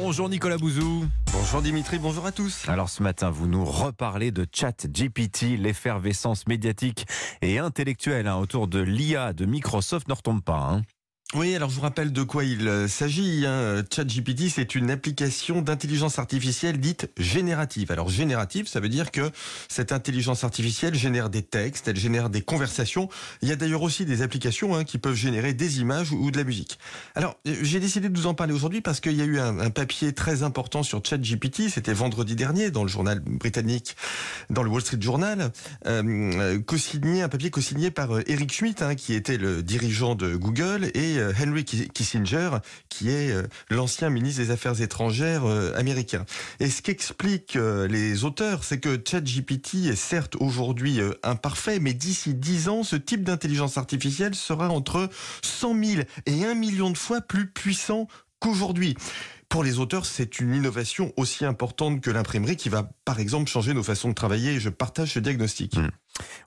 Bonjour Nicolas Bouzou. Bonjour Dimitri, bonjour à tous. Alors ce matin, vous nous reparlez de ChatGPT, l'effervescence médiatique et intellectuelle hein, autour de l'IA de Microsoft ne retombe pas. Hein. Oui, alors je vous rappelle de quoi il euh, s'agit. Hein. ChatGPT, c'est une application d'intelligence artificielle dite générative. Alors générative, ça veut dire que cette intelligence artificielle génère des textes, elle génère des conversations. Il y a d'ailleurs aussi des applications hein, qui peuvent générer des images ou de la musique. Alors euh, j'ai décidé de vous en parler aujourd'hui parce qu'il y a eu un, papier très important sur ChatGPT. C'était vendredi dernier dans le journal britannique, dans le Wall Street Journal, euh, co-signé un papier co-signé par Eric Schmidt, hein, qui était le dirigeant de Google et Henry Kissinger, qui est euh, l'ancien ministre des Affaires étrangères euh, américain. Et ce qu'expliquent les auteurs, c'est que ChatGPT est certes aujourd'hui imparfait, mais d'ici 10 ans, ce type d'intelligence artificielle sera entre 100 000 et 1 million de fois plus puissant qu'aujourd'hui. Pour les auteurs, c'est une innovation aussi importante que l'imprimerie qui va, par exemple, changer nos façons de travailler. Je partage ce diagnostic. Hmm.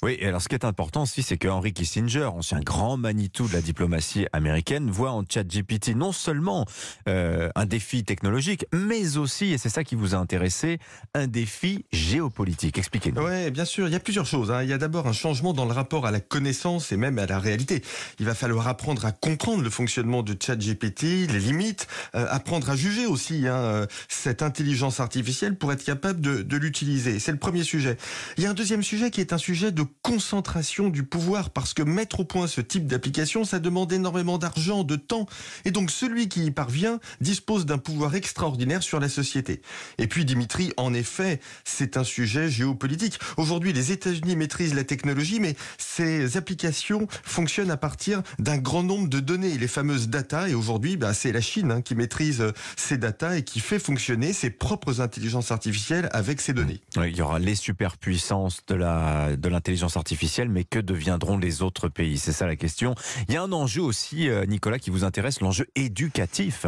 Oui, et alors ce qui est important aussi, c'est que Henry Kissinger, ancien grand Manitou de la diplomatie américaine, voit en ChatGPT non seulement euh, un défi technologique, mais aussi, et c'est ça qui vous a intéressé, un défi géopolitique. Expliquez-nous. Oui, bien sûr, il y a plusieurs choses. Hein. Il y a d'abord un changement dans le rapport à la connaissance et même à la réalité. Il va falloir apprendre à comprendre le fonctionnement de ChatGPT, les limites, euh, apprendre à juger aussi hein, euh, cette intelligence artificielle pour être capable de, de l'utiliser. C'est le premier sujet. Il y a un deuxième sujet qui est un sujet de concentration du pouvoir parce que mettre au point ce type d'application, ça demande énormément d'argent, de temps. Et donc celui qui y parvient dispose d'un pouvoir extraordinaire sur la société. Et puis Dimitri, en effet, c'est un sujet géopolitique. Aujourd'hui, les États-Unis maîtrisent la technologie, mais ces applications fonctionnent à partir d'un grand nombre de données, les fameuses data. Et aujourd'hui, bah, c'est la Chine hein, qui maîtrise euh, ces data et qui fait fonctionner ses propres intelligences artificielles avec ces données. il y aura les superpuissances de la de artificielle, mais que deviendront les autres pays? C'est ça la question. Il y a un enjeu aussi, euh, Nicolas, qui vous intéresse, l'enjeu éducatif.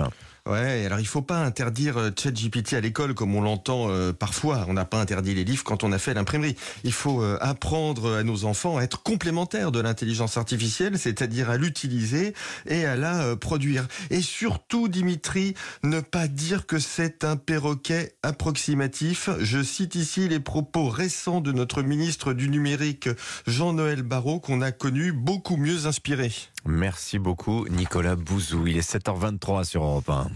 Ouais, alors il faut pas interdire euh, ChatGPT à l'école comme on l'entend euh, parfois. On n'a pas interdit les livres quand on a fait l'imprimerie. Il faut apprendre à nos enfants à être complémentaires de l'intelligence artificielle, c'est-à-dire à, l'utiliser et à la produire. Et surtout, Dimitri, ne pas dire que c'est un perroquet approximatif. Je cite ici les propos récents de notre ministre du numérique Jean-Noël Barrot qu'on a connu beaucoup mieux inspiré. Merci beaucoup Nicolas Bouzou. Il est 7h23 sur Europe 1.